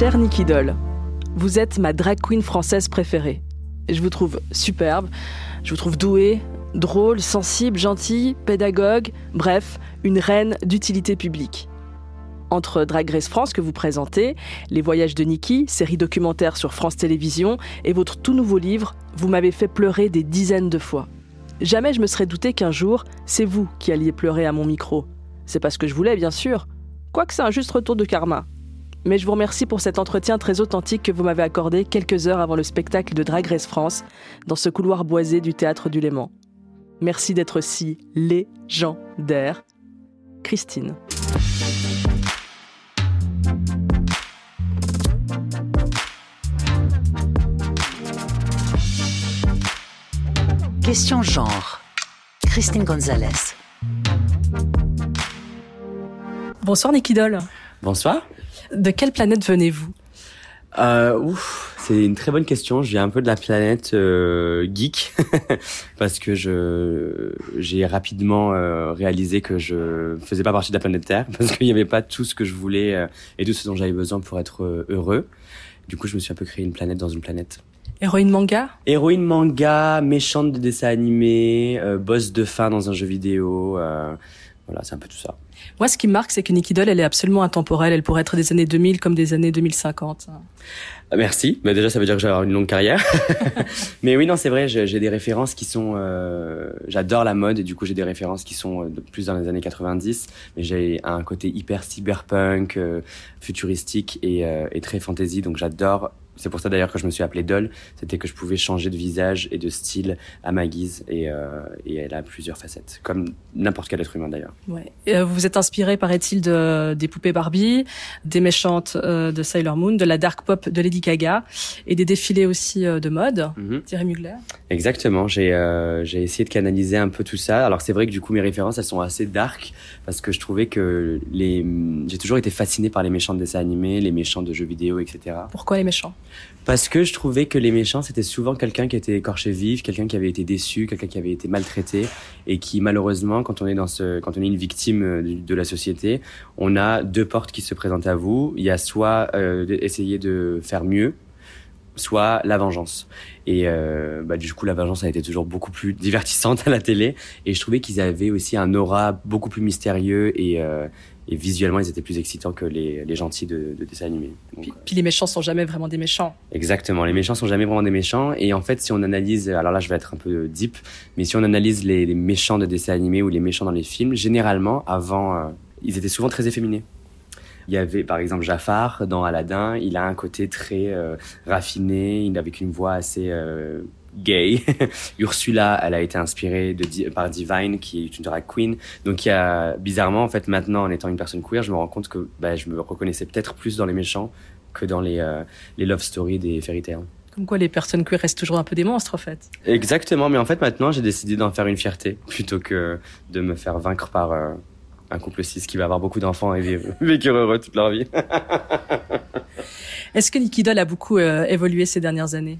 Cher Nicky Doll, vous êtes ma drag queen française préférée. Je vous trouve superbe, je vous trouve douée, drôle, sensible, gentille, pédagogue, bref, une reine d'utilité publique. Entre Drag Race France que vous présentez, Les Voyages de Nikki, série documentaire sur France Télévisions, et votre tout nouveau livre, vous m'avez fait pleurer des dizaines de fois. Jamais je me serais douté qu'un jour, c'est vous qui alliez pleurer à mon micro. C'est parce que je voulais, bien sûr. Quoique c'est un juste retour de karma. Mais je vous remercie pour cet entretien très authentique que vous m'avez accordé quelques heures avant le spectacle de Drag Race France, dans ce couloir boisé du théâtre du Léman. Merci d'être si légendaire. Christine. Question genre. Christine Gonzalez. Bonsoir Nicky Doll. Bonsoir. De quelle planète venez-vous euh, ouf, c'est une très bonne question. Je viens un peu de la planète euh, geek parce que je j'ai rapidement euh, réalisé que je faisais pas partie de la planète Terre parce qu'il n'y avait pas tout ce que je voulais euh, et tout ce dont j'avais besoin pour être euh, heureux. Du coup, je me suis un peu créé une planète dans une planète. Héroïne manga Héroïne manga, méchante de dessin animé, boss de fin dans un jeu vidéo. voilà, c'est un peu tout ça. Moi, ce qui marque, c'est que Nikki Doll, elle est absolument intemporelle. Elle pourrait être des années 2000 comme des années 2050. Ah, merci. Mais déjà, ça veut dire que j'ai une longue carrière. Mais oui, non, c'est vrai. J'ai des références qui sont. Euh, J'adore la mode et du coup, j'ai des références qui sont euh, plus dans les années 90. Mais j'ai un côté hyper cyberpunk, euh, futuristique et, euh, et très fantasy. Donc, j'adore c'est pour ça d'ailleurs que je me suis appelé Doll, c'était que je pouvais changer de visage et de style à ma guise et, euh, et elle a plusieurs facettes, comme n'importe quel être humain d'ailleurs. Ouais. Euh, vous êtes inspiré, paraît-il, de, des poupées Barbie, des méchantes euh, de Sailor Moon, de la dark pop de Lady Gaga et des défilés aussi euh, de mode, mm-hmm. Thierry Mugler. Exactement, j'ai j'ai essayé de canaliser un peu tout ça. Alors c'est vrai que du coup mes références elles sont assez dark parce que je trouvais que les j'ai toujours été fasciné par les méchants de dessins animés, les méchants de jeux vidéo, etc. Pourquoi les méchants? Parce que je trouvais que les méchants, c'était souvent quelqu'un qui était écorché vif, quelqu'un qui avait été déçu, quelqu'un qui avait été maltraité et qui malheureusement, quand on est dans ce, quand on est une victime euh, de la société, on a deux portes qui se présentent à vous. Il y a soit euh, essayer de faire mieux, soit la vengeance. Et euh, bah, du coup, la vengeance a été toujours beaucoup plus divertissante à la télé. Et je trouvais qu'ils avaient aussi un aura beaucoup plus mystérieux et, euh, et visuellement ils étaient plus excitants que les, les gentils de, de dessins animés. Donc, puis, puis, les méchants sont jamais vraiment des méchants. Exactement, les méchants sont jamais vraiment des méchants et en fait si on analyse, alors là je vais être un peu deep, mais si on analyse les, les méchants de dessins animés ou les méchants dans les films, généralement avant euh, ils étaient souvent très efféminés. Il y avait par exemple Jafar dans Aladdin, il a un côté très euh, raffiné, il avec une voix assez euh, gay. Ursula, elle a été inspirée de, par Divine, qui est une drag queen. Donc il y a, bizarrement, en fait, maintenant, en étant une personne queer, je me rends compte que bah, je me reconnaissais peut-être plus dans les méchants que dans les, euh, les love stories des fairy tales. Comme quoi les personnes queer restent toujours un peu des monstres, en fait. Exactement, mais en fait, maintenant, j'ai décidé d'en faire une fierté, plutôt que de me faire vaincre par euh, un couple cis qui va avoir beaucoup d'enfants et vivre heureux toute leur vie. Est-ce que Nikki Doll a beaucoup euh, évolué ces dernières années?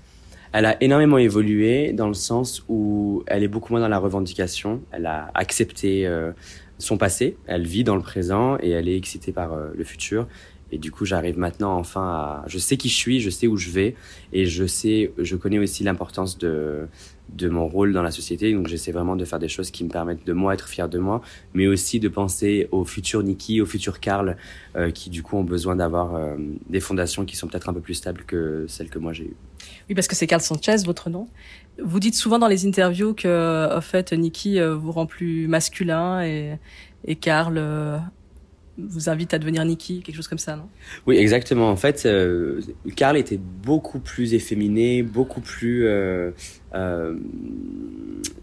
Elle a énormément évolué dans le sens où elle est beaucoup moins dans la revendication. Elle a accepté euh, son passé, elle vit dans le présent et elle est excitée par euh, le futur. Et du coup, j'arrive maintenant enfin à. Je sais qui je suis, je sais où je vais, et je sais, je connais aussi l'importance de de mon rôle dans la société. Donc, j'essaie vraiment de faire des choses qui me permettent de moi être fier de moi, mais aussi de penser au futur Nikki, au futur Karl, euh, qui du coup ont besoin d'avoir euh, des fondations qui sont peut-être un peu plus stables que celles que moi j'ai eues. Oui, parce que c'est Karl Sanchez, votre nom. Vous dites souvent dans les interviews que, en fait, Nikki euh, vous rend plus masculin et, et Karl vous invite à devenir Nikki, quelque chose comme ça, non? Oui, exactement. En fait, euh, Karl était beaucoup plus efféminé, beaucoup plus euh, euh,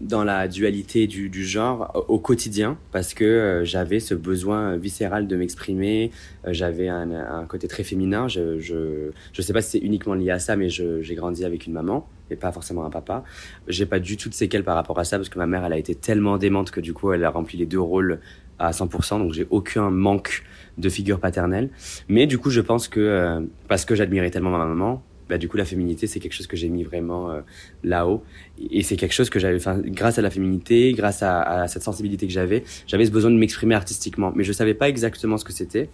dans la dualité du, genre au quotidien, parce que j'avais ce besoin viscéral de m'exprimer, j'avais un, côté très féminin. Je je, je sais pas si c'est uniquement lié à ça, mais j'ai grandi avec une maman et pas forcément un papa. J'ai pas du tout de séquelles par rapport à ça, parce que ma mère, elle a été tellement démente que du coup, elle a rempli les deux rôles à 100%, donc j'ai aucun manque de figure paternelle. Mais du coup, je pense que euh, parce que j'admirais tellement ma maman, bah, du coup, la féminité, c'est quelque chose que j'ai mis vraiment euh, là-haut. Et c'est quelque chose que j'avais, grâce à la féminité, grâce à, à cette sensibilité que j'avais, j'avais ce besoin de m'exprimer artistiquement. Mais je savais pas exactement ce que c'était.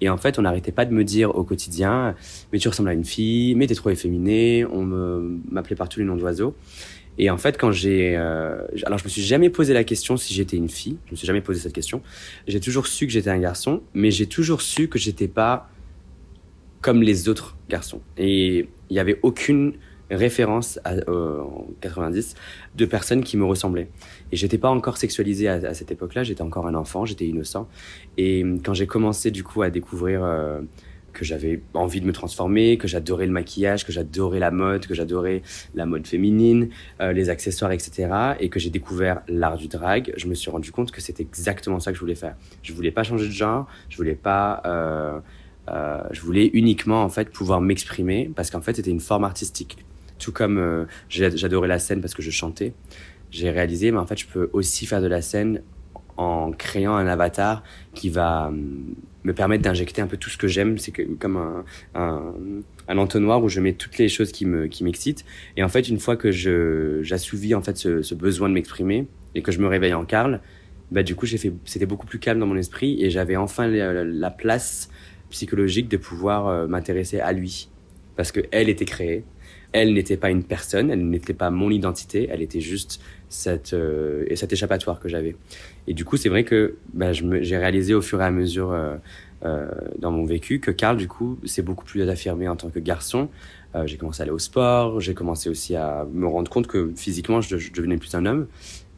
Et en fait, on n'arrêtait pas de me dire au quotidien, mais tu ressembles à une fille, mais t'es trop efféminé. On m'appelait par tous les noms d'oiseaux. Et en fait, quand j'ai, euh, alors je me suis jamais posé la question si j'étais une fille. Je me suis jamais posé cette question. J'ai toujours su que j'étais un garçon, mais j'ai toujours su que j'étais pas comme les autres garçons. Et il y avait aucune référence à, euh, en 90 de personnes qui me ressemblaient. Et j'étais pas encore sexualisé à, cette époque-là. J'étais encore un enfant. J'étais innocent. Et quand j'ai commencé du coup à découvrir euh, que j'avais envie de me transformer, que j'adorais le maquillage, que j'adorais la mode, que j'adorais la mode féminine, euh, les accessoires, etc. Et que j'ai découvert l'art du drag, je me suis rendu compte que c'était exactement ça que je voulais faire. Je voulais pas changer de genre, je voulais pas, euh, euh, je voulais uniquement en fait pouvoir m'exprimer parce qu'en fait c'était une forme artistique. Tout comme j'adorais la scène parce que je chantais, j'ai réalisé, mais en fait je peux aussi faire de la scène en créant un avatar qui va hum, me permettre d'injecter un peu tout ce que j'aime. C'est comme un, un, entonnoir où je mets toutes les choses qui me qui m'excitent. Et en fait, une fois que je j'assouvis en fait ce, besoin de m'exprimer et que je me réveille en Carl, bah du coup j'ai fait c'était beaucoup plus calme dans mon esprit et j'avais enfin la, la, place psychologique de pouvoir euh, m'intéresser à lui parce que elle était créée. Elle n'était pas une personne, elle n'était pas mon identité, elle était juste cette, euh, cet échappatoire que j'avais. Et du coup, c'est vrai que bah, j'ai réalisé au fur et à mesure euh, euh, dans mon vécu que Karl, du coup, c'est beaucoup plus affirmé en tant que garçon. J'ai commencé à aller au sport, j'ai commencé aussi à me rendre compte que physiquement, je, je devenais plus un homme.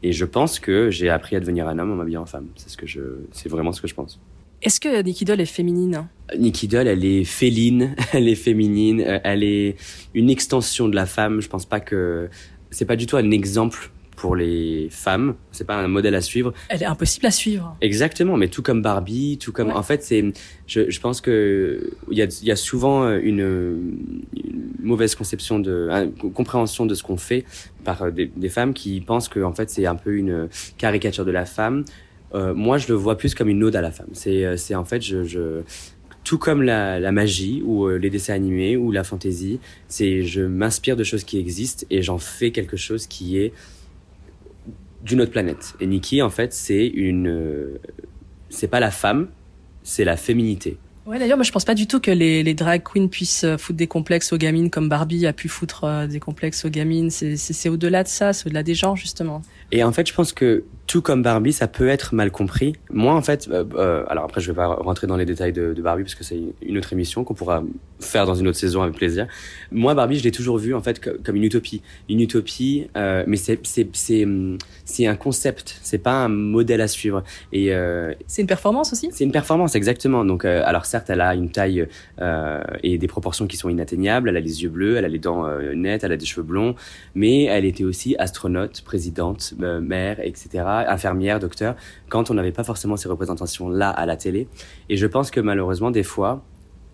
Et je pense que j'ai appris à devenir un homme en m'habillant en femme. C'est ce que je, c'est vraiment ce que je pense. Est-ce que Nikki Doll est féminine Nikki Doll, elle est féline, elle est féminine, elle est une extension de la femme. Je pense pas que c'est pas du tout un exemple pour les femmes. C'est pas un modèle à suivre. Elle est impossible à suivre. Exactement, mais tout comme Barbie, tout comme. Ouais. En fait, c'est. Je, je, pense que il y a, y a souvent une, une, mauvaise conception de une compréhension de ce qu'on fait par des, des, femmes qui pensent que en fait c'est un peu une caricature de la femme. Euh, moi, je le vois plus comme une ode à la femme. C'est c'est en fait je, je tout comme la, la, magie ou euh, les dessins animés ou la fantaisie, c'est je m'inspire de choses qui existent et j'en fais quelque chose qui est d'une autre planète. Et Nikki, en fait, c'est une, euh, c'est pas la femme, c'est la féminité. Ouais, d'ailleurs, moi, je pense pas du tout que les, drag queens puissent euh, foutre des complexes aux gamines comme Barbie a pu foutre euh, des complexes aux gamines. C'est au-delà de ça, c'est au-delà des genres, justement. Et en fait, je pense que tout comme Barbie, ça peut être mal compris. Moi, en fait, euh, euh, alors après, je vais pas rentrer dans les détails de, de Barbie parce que c'est une autre émission qu'on pourra faire dans une autre saison avec plaisir. Moi, Barbie, je l'ai toujours vu en fait comme une utopie, une utopie, euh, mais c'est c'est c'est c'est un concept, c'est pas un modèle à suivre. Et euh, c'est une performance aussi? C'est une performance, exactement. Donc, euh, alors certes, elle a une taille et des proportions qui sont inatteignables. Elle a les yeux bleus, elle a les dents nettes, elle a des cheveux blonds, mais elle était aussi astronaute, présidente, mère, etc infirmière, docteur, quand on n'avait pas forcément ces représentations-là à la télé. Et je pense que malheureusement, des fois,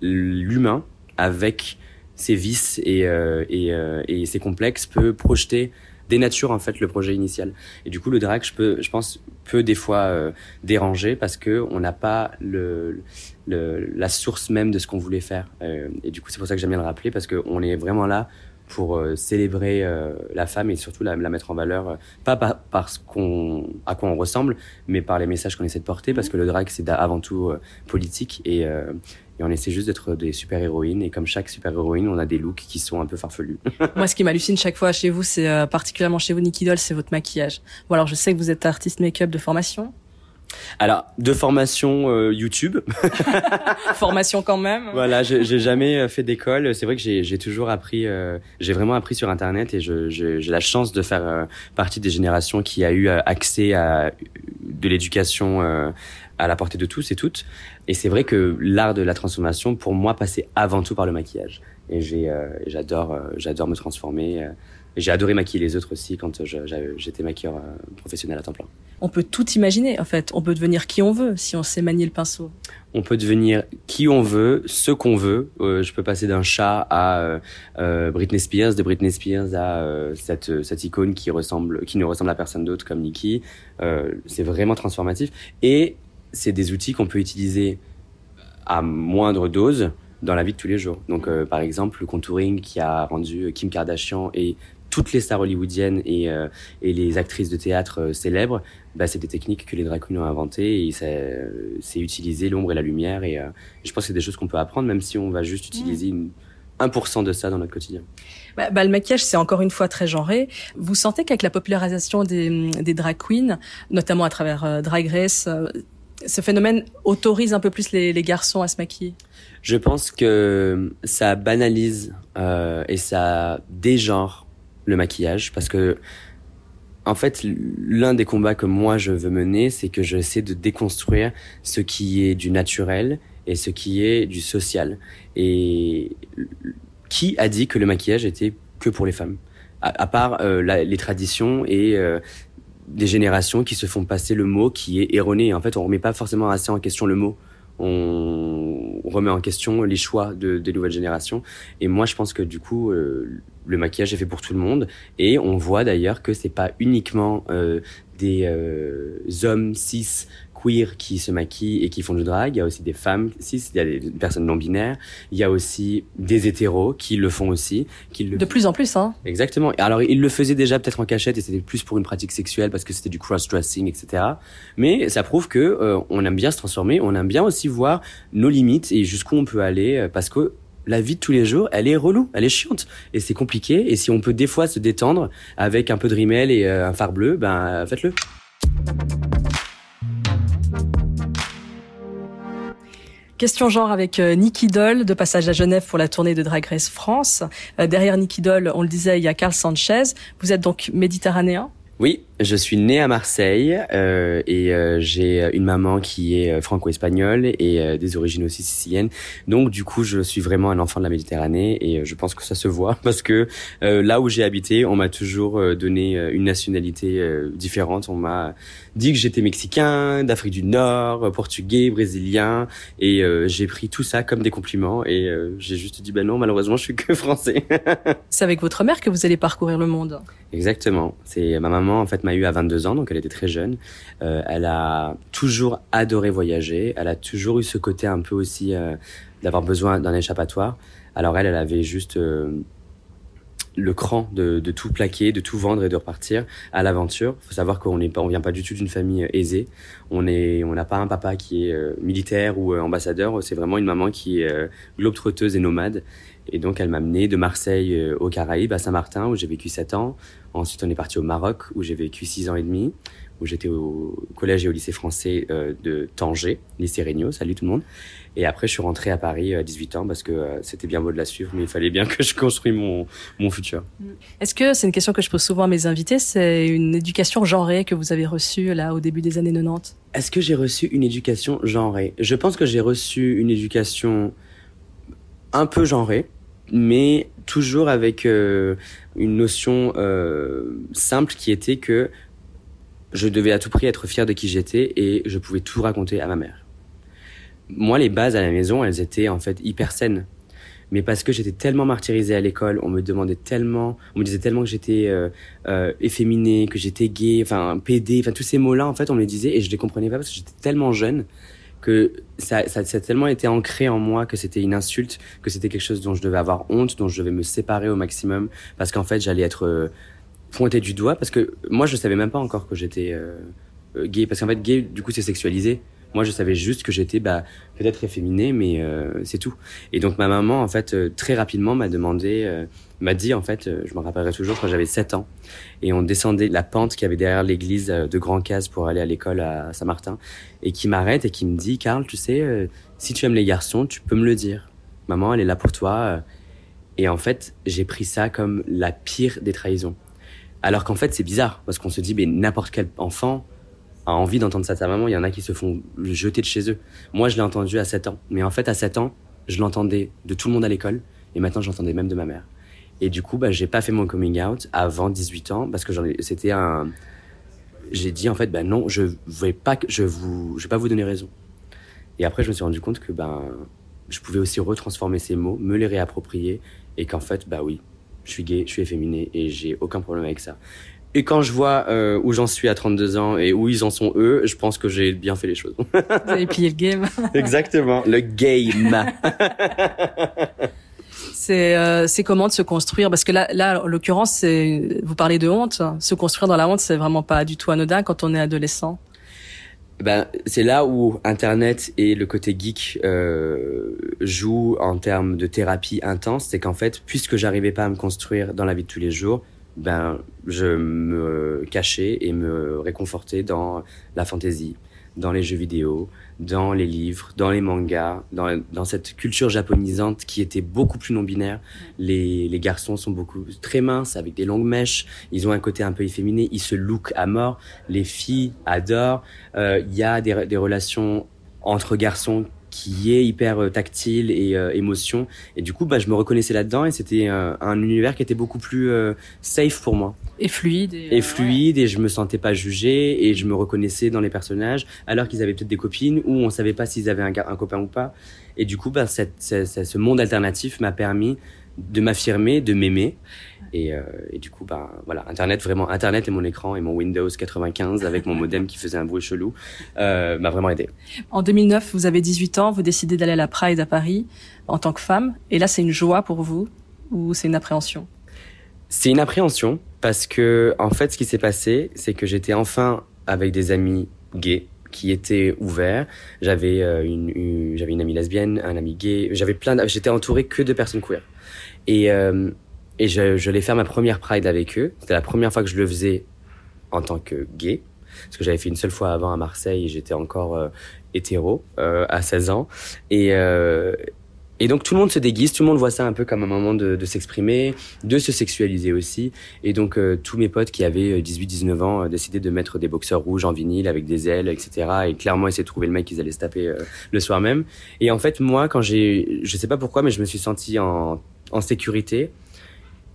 l'humain, avec ses vices et, euh, et, euh, et, ses complexes, peut projeter dénature en fait le projet initial. Et du coup, le drag, je peux, je pense, peut des fois euh, déranger parce que on n'a pas le, la source même de ce qu'on voulait faire. Euh, et du coup, c'est pour ça que j'aime bien le rappeler parce qu'on est vraiment là pour euh, célébrer euh, la femme et surtout la, la mettre en valeur, euh, pas par, parce qu'on à quoi on ressemble, mais par les messages qu'on essaie de porter, parce que le drag c'est avant tout politique et, et on essaie juste d'être des super héroïnes et comme chaque super héroïne, on a des looks qui sont un peu farfelus. Moi, ce qui m'hallucine chaque fois chez vous, c'est euh, particulièrement chez vous, Nicky Doll, c'est votre maquillage. Bon, alors je sais que vous êtes artiste make-up de formation. Alors, de formation euh, YouTube. formation quand même. Voilà, j'ai jamais fait d'école. C'est vrai que j'ai toujours appris, euh, j'ai vraiment appris sur Internet et j'ai la chance de faire euh, partie des générations qui a eu accès à de l'éducation à la portée de tous et toutes. Et c'est vrai que l'art de la transformation, pour moi, passait avant tout par le maquillage. Et j'adore, j'adore me transformer. J'ai adoré maquiller les autres aussi quand j'étais maquilleur professionnel à temps plein. On peut tout imaginer, en fait. On peut devenir qui on veut si on sait manier le pinceau. On peut devenir qui on veut, ce qu'on veut. Euh, je peux passer d'un chat à euh, euh, Britney Spears, de Britney Spears à euh, cette, cette icône qui ressemble, qui ne ressemble à personne d'autre comme Nicki. c'est vraiment transformatif. Et c'est des outils qu'on peut utiliser à moindre dose dans la vie de tous les jours. Donc, par exemple, le contouring qui a rendu Kim Kardashian et toutes les stars hollywoodiennes et, euh, et les actrices de théâtre euh, célèbres, bah, c'est des techniques que les drag queens ont inventées et c'est utiliser l'ombre et la lumière. Et, je pense que c'est des choses qu'on peut apprendre, même si on va juste utiliser une, 1% de ça dans notre quotidien. Bah, bah, le maquillage, c'est encore une fois très genré. Vous sentez qu'avec la popularisation des, des drag queens, notamment à travers Drag Race, ce phénomène autorise un peu plus les, les garçons à se maquiller? Je pense que ça banalise euh, et ça dégenre le maquillage parce que en fait, l'un des combats que moi je veux mener, c'est que j'essaie de déconstruire ce qui est du naturel et ce qui est du social. Et qui a dit que le maquillage était que pour les femmes? À, part euh, les traditions et euh, des générations qui se font passer le mot qui est erroné. En fait, on remet pas forcément assez en question le mot. On remet en question les choix de, des nouvelles générations. Et moi, je pense que du coup, euh, le maquillage est fait pour tout le monde. Et on voit d'ailleurs que c'est pas uniquement euh, des euh, hommes cis queer qui se maquillent et qui font du drag. Il y a aussi des femmes cis, il y a des personnes non binaires. Il y a aussi des hétéros qui le font aussi. Qui le... De plus en plus, hein. Exactement. Alors, ils le faisaient déjà peut-être en cachette et c'était plus pour une pratique sexuelle parce que c'était du cross-dressing, etc. Mais ça prouve que euh, on aime bien se transformer, on aime bien aussi voir nos limites et jusqu'où on peut aller euh, parce que la vie de tous les jours, elle est relou, elle est chiante et c'est compliqué. Et si on peut des fois se détendre avec un peu de rimel et euh, un phare bleu, ben faites-le. Question genre avec euh, Nicky Doll, de passage à Genève pour la tournée de Drag Race France. Euh, derrière Nicky Doll, on le disait, il y a Carl Sanchez. Vous êtes donc méditerranéen? Oui, je suis né à Marseille euh, et euh, j'ai une maman qui est euh, franco-espagnole et euh, des origines aussi siciliennes. Donc du coup, je suis vraiment un enfant de la Méditerranée et je pense que ça se voit parce que là où j'ai habité, on m'a toujours donné une nationalité différente. On m'a dit que j'étais mexicain, d'Afrique du Nord, portugais, brésilien et j'ai pris tout ça comme des compliments et j'ai juste dit ben non, malheureusement, je suis que français. C'est avec votre mère que vous allez parcourir le monde. Exactement. C'est ma maman en fait m'a eu à 22 ans, donc elle était très jeune. Euh, elle a toujours adoré voyager. Elle a toujours eu ce côté un peu aussi euh, d'avoir besoin d'un échappatoire. Alors elle, elle avait juste euh, le cran de, tout plaquer, de tout vendre et de repartir à l'aventure. Il faut savoir qu'on n'est pas, on vient pas du tout d'une famille aisée. On on n'a pas un papa qui est militaire ou ambassadeur. C'est vraiment une maman qui est globe-trotteuse et nomade. Et donc, elle m'a amené de Marseille aux Caraïbes, à Saint-Martin, où j'ai vécu 7 ans. Ensuite, on est parti au Maroc, où j'ai vécu six ans et demi, où j'étais au collège et au lycée français euh, de Tanger, lycée Regnault, salut tout le monde. Et après, je suis rentré à Paris à 18 ans parce que euh, c'était bien beau de la suivre, mais il fallait bien que je construise mon, mon futur. Mm. Est-ce que, c'est une question que je pose souvent à mes invités, c'est une éducation genrée que vous avez reçue là au début des années 90 Est-ce que j'ai reçu une éducation genrée? Je pense que j'ai reçu une éducation un peu genrée, mais toujours avec euh, une notion euh, simple qui était que je devais à tout prix être fier de qui j'étais et je pouvais tout raconter à ma mère. Moi, les bases à la maison, elles étaient en fait hyper saines. Mais parce que j'étais tellement martyrisé à l'école, on me demandait tellement, on me disait tellement que j'étais euh, euh efféminé, que j'étais gay, enfin pédé, enfin tous ces mots-là, en fait, on me les disait et je les comprenais pas parce que j'étais tellement jeune que ça, ça, ça, a tellement été ancré en moi que c'était une insulte, que c'était quelque chose dont je devais avoir honte, dont je devais me séparer au maximum, parce qu'en fait j'allais être euh, pointé du doigt, parce que moi je savais même pas encore que j'étais euh, euh, gay, parce qu'en fait gay du coup c'est sexualisé. Moi je savais juste que j'étais bah, peut-être efféminé, mais c'est tout. Et donc ma maman en fait très rapidement m'a demandé m'a dit en fait, je me rappellerai toujours quand j'avais 7 ans et on descendait la pente qui avait derrière l'église de Grand Case pour aller à l'école à Saint-Martin et qui m'arrête et qui me dit Karl, tu sais, euh, si tu aimes les garçons, tu peux me le dire. Maman, elle est là pour toi. Et en fait, j'ai pris ça comme la pire des trahisons. Alors qu'en fait, c'est bizarre parce qu'on se dit, mais n'importe quel enfant a envie d'entendre ça de sa maman. Il y en a qui se font jeter de chez eux. Moi, je l'ai entendu à 7 ans. Mais en fait, à 7 ans, je l'entendais de tout le monde à l'école. Et maintenant, j'entendais même de ma mère. Et du coup, bah, j'ai pas fait mon coming out avant 18 ans parce que c'était un, j'ai dit en fait ben non je vais pas je vous je vais pas vous donner raison et après je me suis rendu compte que ben je pouvais aussi retransformer ces mots me les réapproprier et qu'en fait bah oui je suis gay je suis efféminé et j'ai aucun problème avec ça et quand je vois euh, où j'en suis à 32 ans et où ils en sont eux, je pense que j'ai bien fait les choses. Vous avez plié le game. Exactement, le game. c'est euh, c'est comment de se construire? Parce que là, là, en l'occurrence, c'est vous parlez de honte. Se construire dans la honte, c'est vraiment pas du tout anodin quand on est adolescent. Ben, c'est là où Internet et le côté geek euh, jouent en termes de thérapie intense. C'est qu'en fait, puisque j'arrivais pas à me construire dans la vie de tous les jours, ben, je me cachais et me réconfortais dans la fantaisie, dans les jeux vidéo, dans les livres, dans les mangas, dans, dans cette culture japonisante qui était beaucoup plus non-binaire. Les, les garçons sont beaucoup très minces, avec des longues mèches. Ils ont un côté un peu efféminé. Ils se look à mort. Les filles adorent. Euh, Il y a des, des relations entre garçons qui est hyper euh, tactile et euh, émotion. Et du coup, bah, je me reconnaissais là-dedans et c'était euh, un univers qui était beaucoup plus euh, safe pour moi. Et fluide. Et, Et fluide et je me sentais pas jugé et je me reconnaissais dans les personnages alors qu'ils avaient peut-être des copines ou on savait pas s'ils avaient un, un copain ou pas. Et du coup, bah, cette, cette- cette- ce monde alternatif m'a permis de m'affirmer, de m'aimer. Et, euh, et du coup, bah, voilà, Internet, vraiment, Internet et mon écran et mon Windows 95 avec mon modem qui faisait un bruit chelou euh, m'a vraiment aidé. En 2009, vous avez 18 ans, vous décidez d'aller à la Pride à Paris en tant que femme. Et là, c'est une joie pour vous ou c'est une appréhension? C'est une appréhension parce que, en fait, ce qui s'est passé, c'est que j'étais enfin avec des amis gays qui étaient ouverts. J'avais euh, une, une- j'avais une amie lesbienne, un ami gay. J'avais plein. J'étais entouré que de personnes queer. Et et je, je l'ai faire ma première Pride avec eux. C'était la première fois que je le faisais en tant que gay. Parce que j'avais fait une seule fois avant à Marseille et j'étais encore euh, hétéro euh, à 16 ans. Et, euh, et donc tout le monde se déguise, tout le monde voit ça un peu comme un moment de, de s'exprimer, de se sexualiser aussi. Et donc euh, tous mes potes qui avaient 18-19 ans euh, décidaient de mettre des boxeurs rouges en vinyle avec des ailes, etc. Et clairement essayer de trouver le mec qu'ils allaient se taper euh, le soir même. Et en fait moi quand j'ai, je sais pas pourquoi, mais je me suis senti en, en sécurité.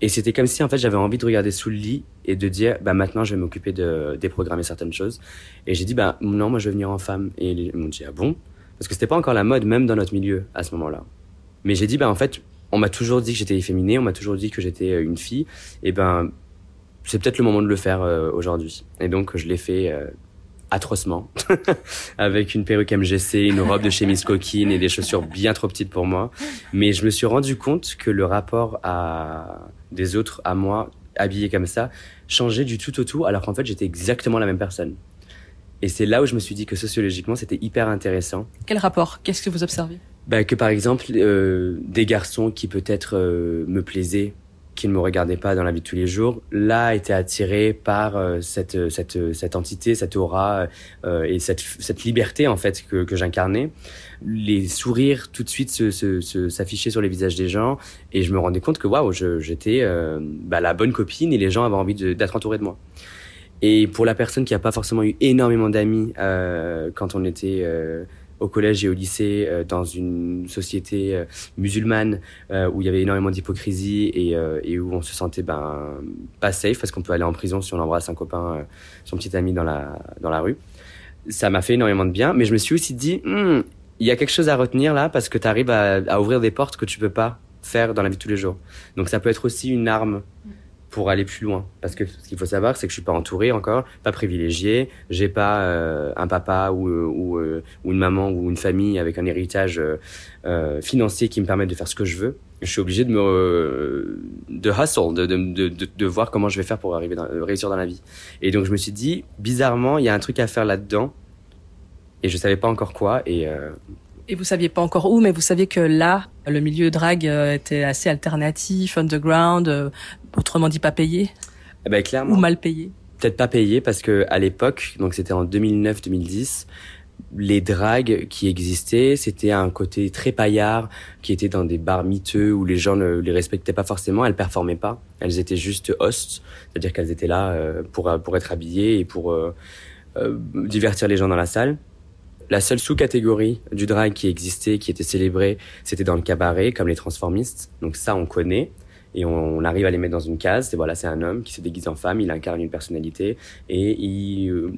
Et c'était comme si en fait j'avais envie de regarder sous le lit et de dire bah maintenant je vais m'occuper de déprogrammer certaines choses. Et j'ai dit bah non moi je vais venir en femme. Et ils m'ont dit ah bon? Parce que c'était pas encore la mode même dans notre milieu à ce moment-là. Mais j'ai dit bah en fait on m'a toujours dit que j'étais efféminé, on m'a toujours dit que j'étais euh, une fille. Et ben c'est peut-être le moment de le faire euh, aujourd'hui. Et donc je l'ai fait euh, atrocement avec une perruque MGC, une robe de chemise coquine et des chaussures bien trop petites pour moi. Mais je me suis rendu compte que le rapport à des autres à moi habillé comme ça changeait du tout au tout alors qu'en fait j'étais exactement la même personne. Et c'est là où je me suis dit que sociologiquement c'était hyper intéressant. Quel rapport? Qu'est-ce que vous observez? Bah, que par exemple euh, des garçons qui peut-être euh, me plaisaient, qui ne me regardaient pas dans la vie de tous les jours, là étaient attirés par euh, cette cette cette entité, cette aura euh, et cette cette liberté en fait que que j'incarnais. Les sourires tout de suite se se- se- s'affichaient sur les visages des gens et je me rendais compte que waouh, j'étais euh, bah, la bonne copine et les gens avaient envie d'être entourés de moi. Et pour la personne qui a pas forcément eu énormément d'amis euh, quand on était euh, au collège et au lycée euh, dans une société euh, musulmane euh, où il y avait énormément d'hypocrisie et, où on se sentait ben pas safe parce qu'on peut aller en prison si on embrasse un copain, son petit ami dans la dans la rue. Ça m'a fait énormément de bien, mais je me suis aussi dit, Hmm, il y a quelque chose à retenir là parce que tu arrives à, à ouvrir des portes que tu peux pas faire dans la vie de tous les jours. Donc ça peut être aussi une arme pour aller plus loin. Parce que ce qu'il faut savoir, c'est que je suis pas entouré encore, pas privilégié, j'ai pas euh, un papa ou, ou, euh, ou une maman ou une famille avec un héritage euh, euh, financier qui me permet de faire ce que je veux. Je suis obligé de me euh, de hustle, de, de, de, de, voir comment je vais faire pour arriver dans, euh, réussir dans la vie. Et donc je me suis dit, bizarrement, il y a un truc à faire là-dedans. Et je savais pas encore quoi. Et euh, Et vous saviez pas encore où, mais vous saviez que là, le milieu drag euh, était assez alternatif, underground, euh, autrement dit pas payé eh ben, clairement. ou mal payé. peut-être pas payé parce que à l'époque, donc c'était en 2009-2010, les dragues qui existaient, c'était un côté très paillard, qui était dans des bars miteux où les gens ne les respectaient pas forcément, elles performaient pas, elles étaient juste hosts, c'est-à-dire qu'elles étaient là euh, pour pour être habillées et pour divertir les gens dans la salle. La seule sous-catégorie du drag qui existait, qui était célébrée, c'était dans le cabaret, comme les transformistes. Donc ça, on connaît et on, arrive à les mettre dans une case. Et voilà, c'est un homme qui se déguise en femme, il incarne une personnalité et il euh,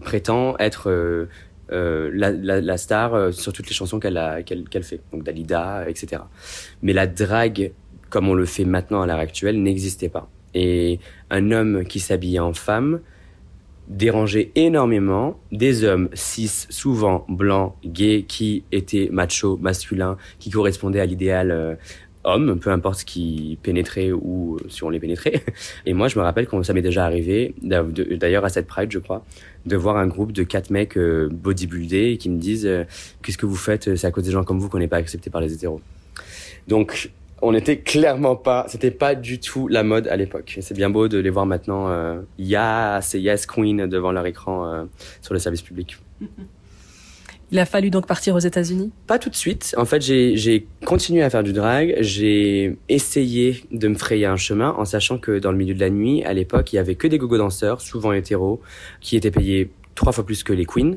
prétend être euh, euh, la, star sur toutes les chansons qu'elle fait, donc Dalida, etc. Mais la drague, comme on le fait maintenant à l'heure actuelle, n'existait pas. Et un homme qui s'habillait en femme dérangeait énormément des hommes cis, souvent blancs, gays, qui étaient machos, masculins, qui correspondaient à l'idéal euh, hommes, peu importe ce qui pénétrait ou si on les pénétrait. Et moi, je me rappelle quand ça m'est déjà arrivé, d'ailleurs à cette Pride, je crois, de voir un groupe de quatre mecs euh, bodybuildés qui me disent euh, qu'est-ce que vous faites? C'est à cause des gens comme vous qu'on n'est pas accepté par les hétéros. Donc on n'était clairement pas, c'était pas du tout la mode à l'époque. C'est bien beau de les voir maintenant, euh, yes, yes queen devant leur écran euh, sur le service public. Il a fallu donc partir aux États-Unis? Pas tout de suite. En fait, j'ai continué à faire du drag. J'ai essayé de me frayer un chemin en sachant que dans le milieu de la nuit, à l'époque, il y avait que des gogo danseurs, souvent hétéros, qui étaient payés trois fois plus que les queens.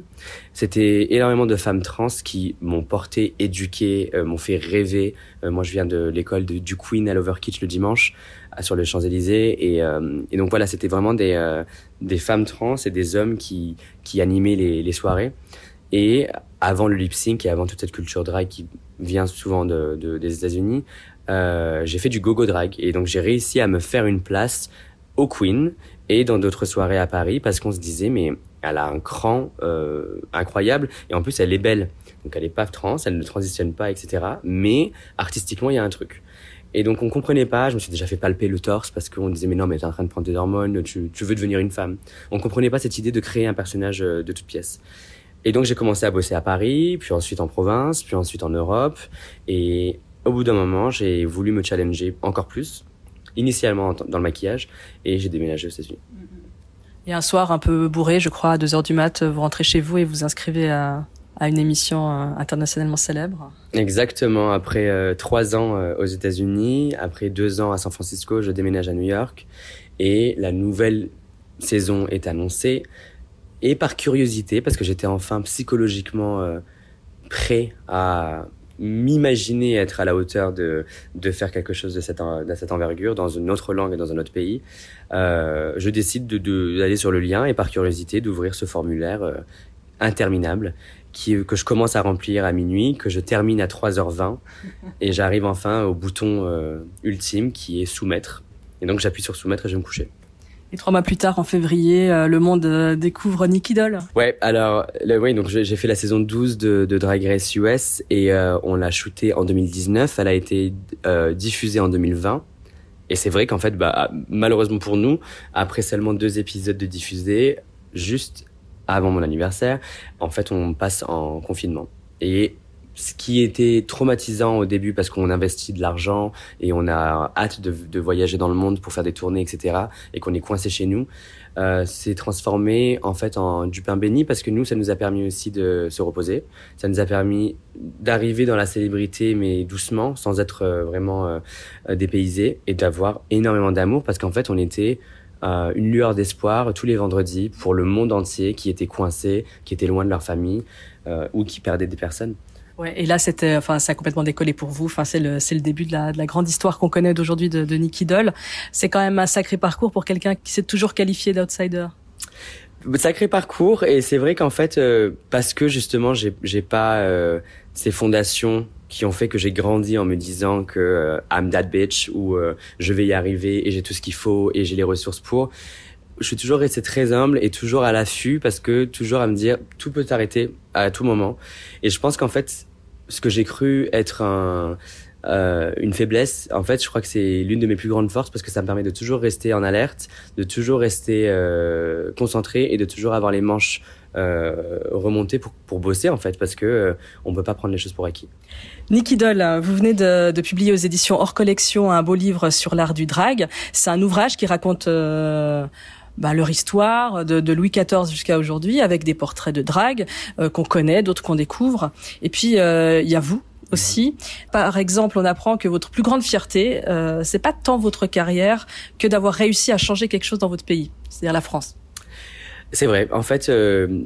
C'était énormément de femmes trans qui m'ont porté, éduqué, euh, m'ont fait rêver. Euh, moi, je viens de l'école du Queen à l'Overkitch le dimanche sur les Champs-Élysées. Et, euh, et, donc voilà, c'était vraiment des, des femmes trans et des hommes qui, qui animaient les, les soirées. Et avant le lip sync et avant toute cette culture drag qui vient souvent de, de des États-Unis, j'ai fait du go-go drag. Et donc j'ai réussi à me faire une place au Queen et dans d'autres soirées à Paris parce qu'on se disait mais elle a un cran euh, incroyable et en plus elle est belle. Donc elle est pas trans, elle ne transitionne pas, etc. Mais artistiquement il y a un truc. Et donc on comprenait pas, je me suis déjà fait palper le torse parce qu'on disait mais non mais t'es en train de prendre des hormones, tu, tu veux devenir une femme. On comprenait pas cette idée de créer un personnage euh, de toute pièce. Et donc j'ai commencé à bosser à Paris, puis ensuite en province, puis ensuite en Europe. Et au bout d'un moment j'ai voulu me challenger encore plus, initialement dans le maquillage, et j'ai déménagé aux États-Unis. Et un soir un peu bourré, je crois, à 2 heures du mat, vous rentrez chez vous et vous inscrivez à, à une émission euh, internationalement célèbre. Exactement. Après euh, trois ans euh, aux États-Unis, après deux ans à San Francisco, je déménage à New York et la nouvelle saison est annoncée. Et par curiosité, parce que j'étais enfin psychologiquement prêt à m'imaginer être à la hauteur de, de faire quelque chose de cette, de cette envergure dans une autre langue et dans un autre pays, euh, je décide d'aller de, d'aller sur le lien et par curiosité d'ouvrir ce formulaire euh, interminable qui, que je commence à remplir à minuit, que je termine à 3h20 et j'arrive enfin au bouton euh, ultime qui est soumettre. Et donc j'appuie sur soumettre et je vais me coucher. Et trois mois plus tard, en février, euh, le monde euh, découvre Nicky Doll. Ouais, alors, oui, donc j'ai fait la saison 12 de, de Drag Race US et euh, on l'a shootée en 2019. Elle a été diffusée en 2020. Et c'est vrai qu'en fait, bah, malheureusement pour nous, après seulement deux épisodes de diffusés, juste avant mon anniversaire, en fait, on passe en confinement. Et ce qui était traumatisant au début parce qu'on investit de l'argent et on a hâte de, voyager dans le monde pour faire des tournées, etc. et qu'on est coincé chez nous, euh, s'est transformé en fait en du pain béni parce que nous, ça nous a permis aussi de se reposer. Ça nous a permis d'arriver dans la célébrité mais doucement, sans être euh, vraiment euh, dépaysé et d'avoir énormément d'amour parce qu'en fait, on était euh, une lueur d'espoir tous les vendredis pour le monde entier qui était coincé, qui était loin de leur famille euh, ou qui perdait des personnes. Ouais, et là, c'était, enfin, ça a complètement décollé pour vous. Enfin, c'est le, c'est le début de la, de la grande histoire qu'on connaît d'aujourd'hui de, de Nicky Doll. C'est quand même un sacré parcours pour quelqu'un qui s'est toujours qualifié d'outsider. Sacré parcours, et c'est vrai qu'en fait, euh, parce que justement, j'ai, j'ai pas euh, ces fondations qui ont fait que j'ai grandi en me disant que euh, I'm that bitch ou euh, je vais y arriver et j'ai tout ce qu'il faut et j'ai les ressources pour. Je suis toujours resté très humble et toujours à l'affût parce que toujours à me dire tout peut t'arrêter à tout moment. Et je pense qu'en fait, ce que j'ai cru être un, euh, une faiblesse, en fait, je crois que c'est l'une de mes plus grandes forces parce que ça me permet de toujours rester en alerte, de toujours rester euh, concentré et de toujours avoir les manches euh, remontées pour, pour bosser en fait parce que euh, on peut pas prendre les choses pour acquis. Nicky Doll, vous venez de, de, publier aux éditions hors collection un beau livre sur l'art du drag. C'est un ouvrage qui raconte euh, bah, leur histoire de, de Louis XIV jusqu'à aujourd'hui, avec des portraits de drague euh, qu'on connaît, d'autres qu'on découvre. Et puis il euh, y a vous aussi. Par exemple, on apprend que votre plus grande fierté, euh, c'est pas tant votre carrière que d'avoir réussi à changer quelque chose dans votre pays, c'est-à-dire la France. C'est vrai. En fait, euh,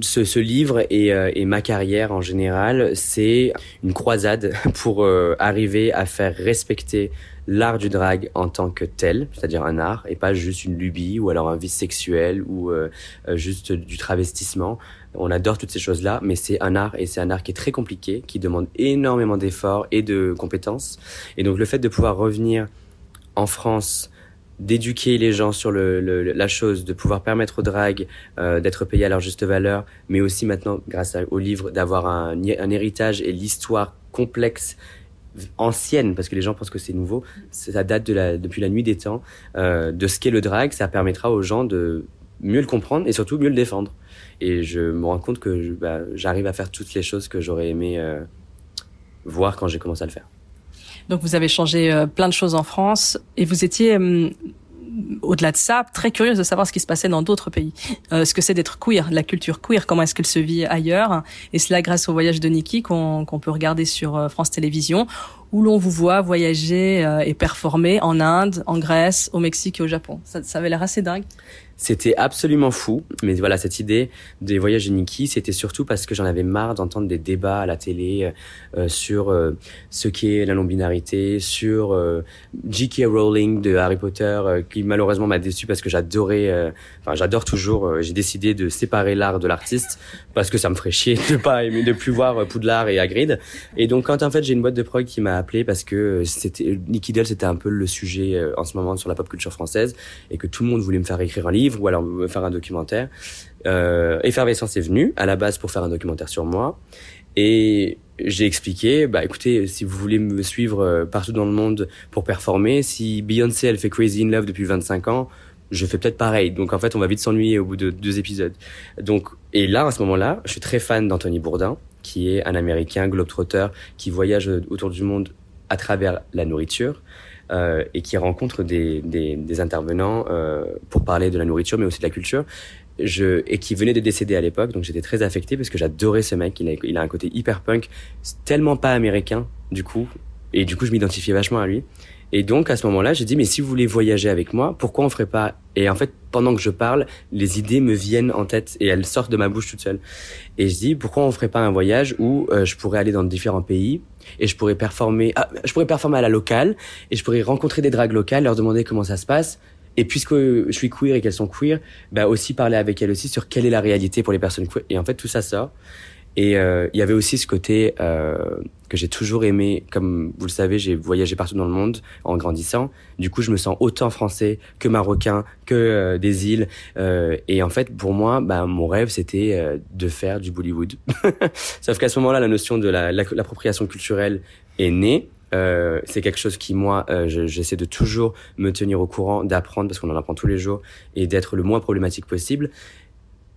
ce, ce, livre et, euh, et, ma carrière en général, c'est une croisade pour euh, arriver à faire respecter l'art du drag en tant que tel, c'est-à-dire un art, et pas juste une lubie ou alors un vice sexuel ou euh, juste du travestissement. On adore toutes ces choses-là, mais c'est un art et c'est un art qui est très compliqué, qui demande énormément d'efforts et de compétences. Et donc le fait de pouvoir revenir en France d'éduquer les gens sur le, le, la chose, de pouvoir permettre aux dragues euh, d'être payés à leur juste valeur, mais aussi maintenant, grâce au livre, d'avoir un, un héritage et l'histoire complexe ancienne, parce que les gens pensent que c'est nouveau. Ça date de la, depuis la nuit des temps, euh, de ce qu'est le drag. Ça permettra aux gens de mieux le comprendre et surtout mieux le défendre. Et je me rends compte que bah, j'arrive à faire toutes les choses que j'aurais aimé euh, voir quand j'ai commencé à le faire. Donc vous avez changé euh, plein de choses en France et vous étiez hum, au-delà de ça, très curieuse de savoir ce qui se passait dans d'autres pays. Euh, ce que c'est d'être queer, la culture queer, comment est-ce qu'elle se vit ailleurs. Et cela grâce au voyage de Nikki qu'on peut regarder sur euh, France Télévisions, où l'on vous voit voyager euh, et performer en Inde, en Grèce, au Mexique et au Japon. Ça, ça avait l'air assez dingue. C'était absolument fou, mais voilà, cette idée des voyages de Nikki, c'était surtout parce que j'en avais marre d'entendre des débats à la télé euh, sur euh, ce qu'est la non-binarité, sur euh, J.K. Rowling de Harry Potter, euh, qui malheureusement m'a déçu parce que j'adorais, euh, enfin j'adore toujours, j'ai décidé de séparer l'art de l'artiste parce que ça me ferait chier de pas aimer, de plus voir Poudlard et Hagrid. Et donc quand en fait j'ai une boîte de prog qui m'a appelé parce que c'était Nikki Doll, c'était un peu le sujet en ce moment sur la pop culture française et que tout le monde voulait me faire écrire un livre ou alors faire un documentaire. Euh, Effervescence est venu à la base pour faire un documentaire sur moi. Et j'ai expliqué, bah écoutez, si vous voulez me suivre euh, partout dans le monde pour performer, si Beyoncé elle fait Crazy in Love depuis 25 ans, je fais peut-être pareil. Donc en fait, on va vite s'ennuyer au bout de deux épisodes. Donc et là, à ce moment-là, je suis très fan d'Anthony Bourdin, qui est un Américain globetrotter qui voyage autour du monde à travers la nourriture euh, et qui rencontre des, des, des intervenants euh, pour parler de la nourriture, mais aussi de la culture. Je, et qui venait de décéder à l'époque, donc j'étais très affecté parce que j'adorais ce mec. Il a, il a un côté hyper punk, tellement pas américain du coup, et du coup je m'identifiais vachement à lui. Et donc à ce moment-là, j'ai dit mais si vous voulez voyager avec moi, pourquoi on ferait pas? Et en fait, pendant que je parle, les idées me viennent en tête et elles sortent de ma bouche toute seule. Et je dis pourquoi on ferait pas un voyage où euh, je pourrais aller dans différents pays et je pourrais performer ah, je pourrais performer à la locale et je pourrais rencontrer des drags locales, leur demander comment ça se passe et puisque je suis queer et qu'elles sont queer, bah aussi parler avec elles aussi sur quelle est la réalité pour les personnes queer. Et en fait, tout ça sort. Et euh, il y avait aussi ce côté euh, que j'ai toujours aimé. Comme vous le savez, j'ai voyagé partout dans le monde en grandissant. Du coup, je me sens autant français que marocain, que euh, des îles. Euh, et en fait, pour moi, bah, mon rêve, c'était euh, de faire du Bollywood. Sauf qu'à ce moment-là, la notion de l'appropriation la, culturelle est née. C'est quelque chose qui moi j'essaie de toujours me tenir au courant d'apprendre parce qu'on en apprend tous les jours et d'être le moins problématique possible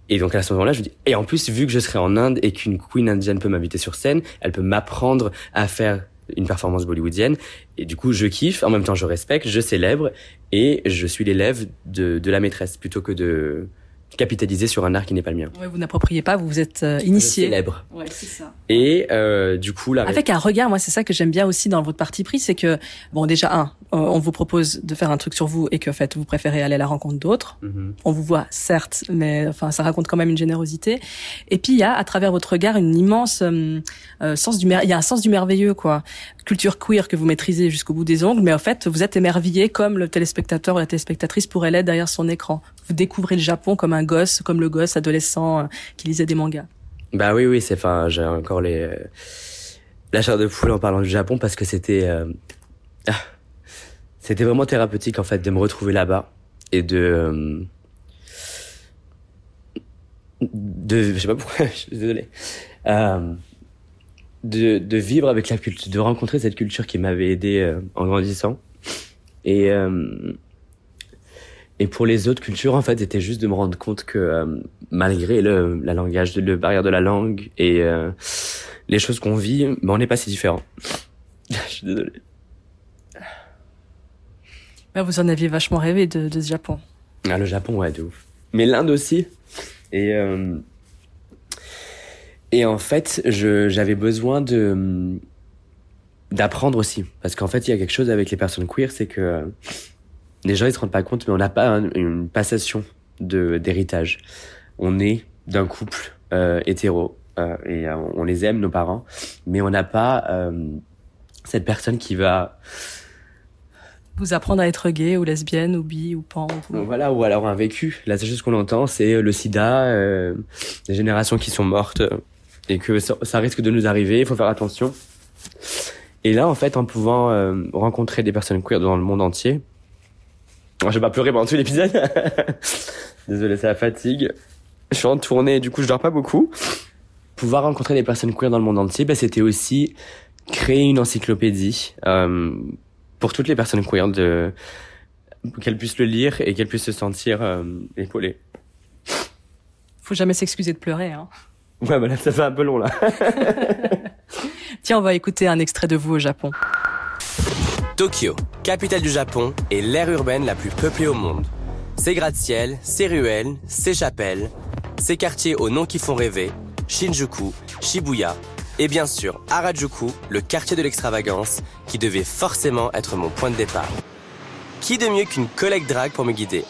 et donc à ce moment-là, je me dis, et en plus, vu que je serai en Inde et qu'une queen indienne peut m'inviter sur scène, elle peut m'apprendre à faire une performance bollywoodienne. Et du coup, je kiffe, en même temps, je respecte, je célèbre, et je suis l'élève de, de la maîtresse plutôt que de capitaliser sur un art qui n'est pas le mien. Ouais, vous n'appropriez pas, vous vous êtes euh, initié. Célèbre. Ouais, c'est ça. Et euh, du coup, là. Avec un regard, moi, c'est ça que j'aime bien aussi dans votre parti pris, c'est que bon, déjà un, euh, on vous propose de faire un truc sur vous et que en fait vous préférez aller à la rencontre d'autres. Mm -hmm. On vous voit certes, mais enfin ça raconte quand même une générosité. Et puis il y a à travers votre regard une immense euh, euh sens du il y a un sens du merveilleux quoi. Culture queer que vous maîtrisez jusqu'au bout des ongles, mais en fait vous êtes émerveillé comme le téléspectateur ou la téléspectatrice pourrait l'être derrière son écran. Vous découvrez le Japon comme un gosse, comme le gosse adolescent euh, qui lisait des mangas. Bah oui oui c'est enfin j'ai encore les la chair de poule en parlant du Japon parce que c'était ah c'était vraiment thérapeutique en fait de me retrouver là-bas et de euh, de je sais pas pourquoi je suis désolé euh, de de vivre avec la culture de rencontrer cette culture qui m'avait aidé euh, en grandissant et euh, et pour les autres cultures en fait c'était juste de me rendre compte que euh, malgré le la langage le barrière de la langue et euh, les choses qu'on vit ben on n'est pas si différents je suis désolé bah, vous en aviez vachement rêvé de, de ce Japon. Ah, le Japon, ouais, de ouf. Mais l'Inde aussi. Et, euh, et en fait, j'avais besoin de d'apprendre aussi. Parce qu'en fait, il y a quelque chose avec les personnes queer, c'est que les gens, ils se rendent pas compte, mais on n'a pas un, une passation de d'héritage. On est d'un couple euh, hétéro euh, et euh, on les aime, nos parents, mais on n'a pas euh, cette personne qui va vous apprendre à être gay ou lesbienne ou bi ou pan. Ou... Voilà, ou alors un vécu. La seule chose qu'on entend, c'est le sida, euh, les générations qui sont mortes et que ça, risque de nous arriver, il faut faire attention. Et là, en fait, en pouvant euh, rencontrer des personnes queer dans le monde entier, je vais pas pleurer pendant tout l'épisode. Désolé, c'est la fatigue. Je suis en tournée, du coup, je dors pas beaucoup. Pouvoir rencontrer des personnes queer dans le monde entier, bah, c'était aussi créer une encyclopédie euh, pour toutes les personnes queer de qu'elles puissent le lire et qu'elles puissent se sentir euh, épaulées. Faut jamais s'excuser de pleurer. Hein. Ouais, bah là, ça fait un peu long là. Tiens, on va écouter un extrait de vous au Japon. Tokyo, capitale du Japon, est l'aire urbaine la plus peuplée au monde. Ses gratte-ciel, ses ruelles, ses chapelles, ses quartiers aux noms qui font rêver, Shinjuku, Shibuya, et bien sûr Harajuku, le quartier de l'extravagance, qui devait forcément être mon point de départ. Qui de mieux qu'une collègue drague pour me guider?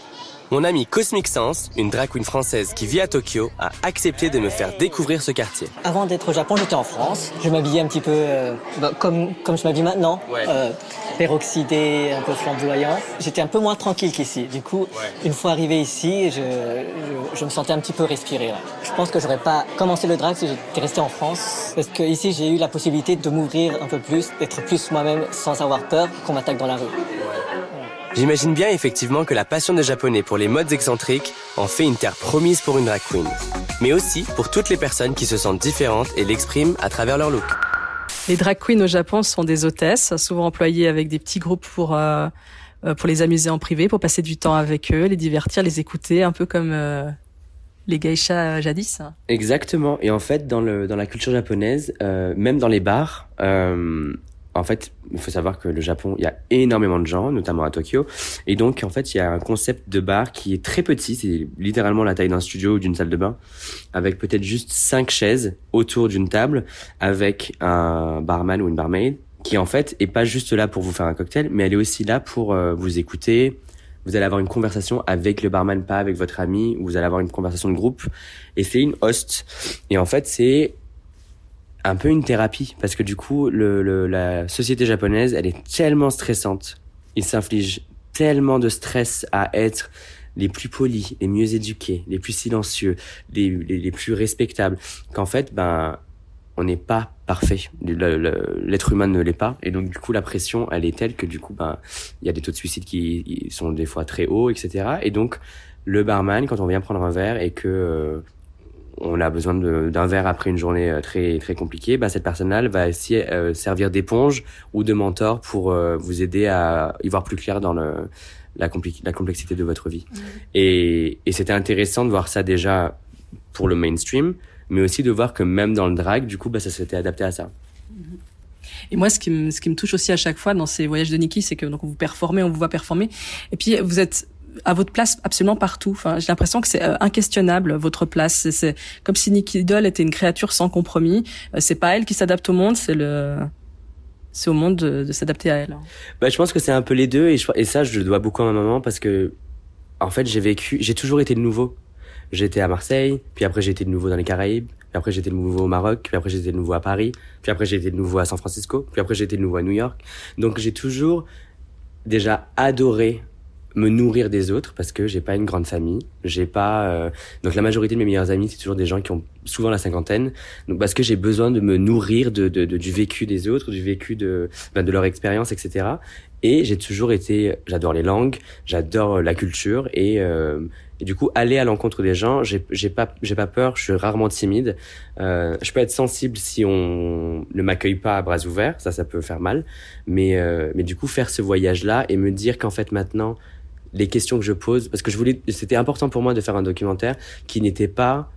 Mon amie Cosmic Sense, une drag queen française qui vit à Tokyo, a accepté de me faire découvrir ce quartier. Avant d'être au Japon, j'étais en France. Je m'habillais un petit peu euh, bah, comme, comme je m'habille maintenant. Ouais. Euh, peroxydé, un peu flamboyant. J'étais un peu moins tranquille qu'ici. Du coup, une fois arrivé ici, je, je, je me sentais un petit peu respirer. là. Je pense que j'aurais pas commencé le drag si j'étais resté en France. Parce que ici, j'ai eu la possibilité de m'ouvrir un peu plus, d'être plus moi-même sans avoir peur qu'on m'attaque dans la rue. J'imagine bien effectivement que la passion des Japonais pour les modes excentriques en fait une terre promise pour une drag queen. Mais aussi pour toutes les personnes qui se sentent différentes et l'expriment à travers leur look. Les drag queens au Japon sont des hôtesses, souvent employées avec des petits groupes pour euh, euh, pour les amuser en privé, pour passer du temps avec eux, les divertir, les écouter, un peu comme euh, les geishas euh, jadis. Exactement. Et en fait, dans le dans la culture japonaise, euh, même dans les bars, euh, en fait, il faut savoir que le Japon, il y a énormément de gens, notamment à Tokyo, et donc en fait, il y a un concept de bar qui est très petit, c'est littéralement la taille d'un studio ou d'une salle de bain, avec peut-être juste cinq chaises autour d'une table, avec un barman ou une barmaid qui en fait est pas juste là pour vous faire un cocktail, mais elle est aussi là pour euh, vous écouter. Vous allez avoir une conversation avec le barman, pas avec votre ami, ou vous allez avoir une conversation de groupe. Et c'est une host. Et en fait, c'est un peu une thérapie parce que du coup le, le- la société japonaise elle est tellement stressante. Ils s'infligent tellement de stress à être les plus polis les mieux éduqués les plus silencieux les, les, les plus respectables qu'en fait ben on n'est pas parfait. L'être humain ne l'est pas. Et donc du coup la pression elle est telle que du coup ben il y a des taux de suicide qui qui sont des fois très hauts etc et donc le barman quand on vient prendre un verre et que euh, on a besoin d'un verre après une journée euh, très très compliquée, bah cette personne-là va essayer euh, servir d'éponge ou de mentor pour euh, vous aider à y voir plus clair dans le la, compli- la complexité de votre vie. Et, et c'était intéressant de voir ça déjà pour le mainstream, mais aussi de voir que même dans le drag, du coup, bah ça s'était adapté à ça. Et moi, ce qui me, ce qui me touche aussi à chaque fois dans ces voyages de Nikki, c'est que donc vous performez, on vous voit performer, et puis vous êtes à votre place absolument partout. Enfin, j'ai l'impression que c'est euh, inquestionnable votre place. C'est- C'est comme si Nikki Doll était une créature sans compromis. Euh, C'est pas elle qui s'adapte au monde, c'est le, c'est au monde de, de s'adapter à elle. Bah, je pense que c'est un peu les deux et, je- et ça, je le dois beaucoup à ma maman parce que, en fait, j'ai vécu, j'ai toujours été de nouveau. J'étais à Marseille, puis après j'ai été de nouveau dans les Caraïbes, puis après j'ai été de nouveau au Maroc, puis après j'ai été de nouveau à Paris, puis après j'ai été de nouveau à San Francisco, puis après j'ai été de nouveau à New York. Donc j'ai toujours déjà adoré me nourrir des autres parce que j'ai pas une grande famille, j'ai pas euh, donc la majorité de mes meilleurs amis c'est toujours des gens qui ont souvent la cinquantaine donc parce que j'ai besoin de me nourrir de, de, de- du vécu des autres, du vécu de ben, de leur expérience etc. Et j'ai toujours été j'adore les langues, j'adore la culture et euh, du coup, aller à l'encontre des gens, j'ai j'ai pas, j'ai pas peur. Je suis rarement timide. Euh, je peux être sensible si on ne m'accueille pas à bras ouverts. Ça, ça peut faire mal. Mais, euh, mais du coup, faire ce voyage-là et me dire qu'en fait maintenant, les questions que je pose, parce que je voulais, c'était important pour moi de faire un documentaire qui n'était pas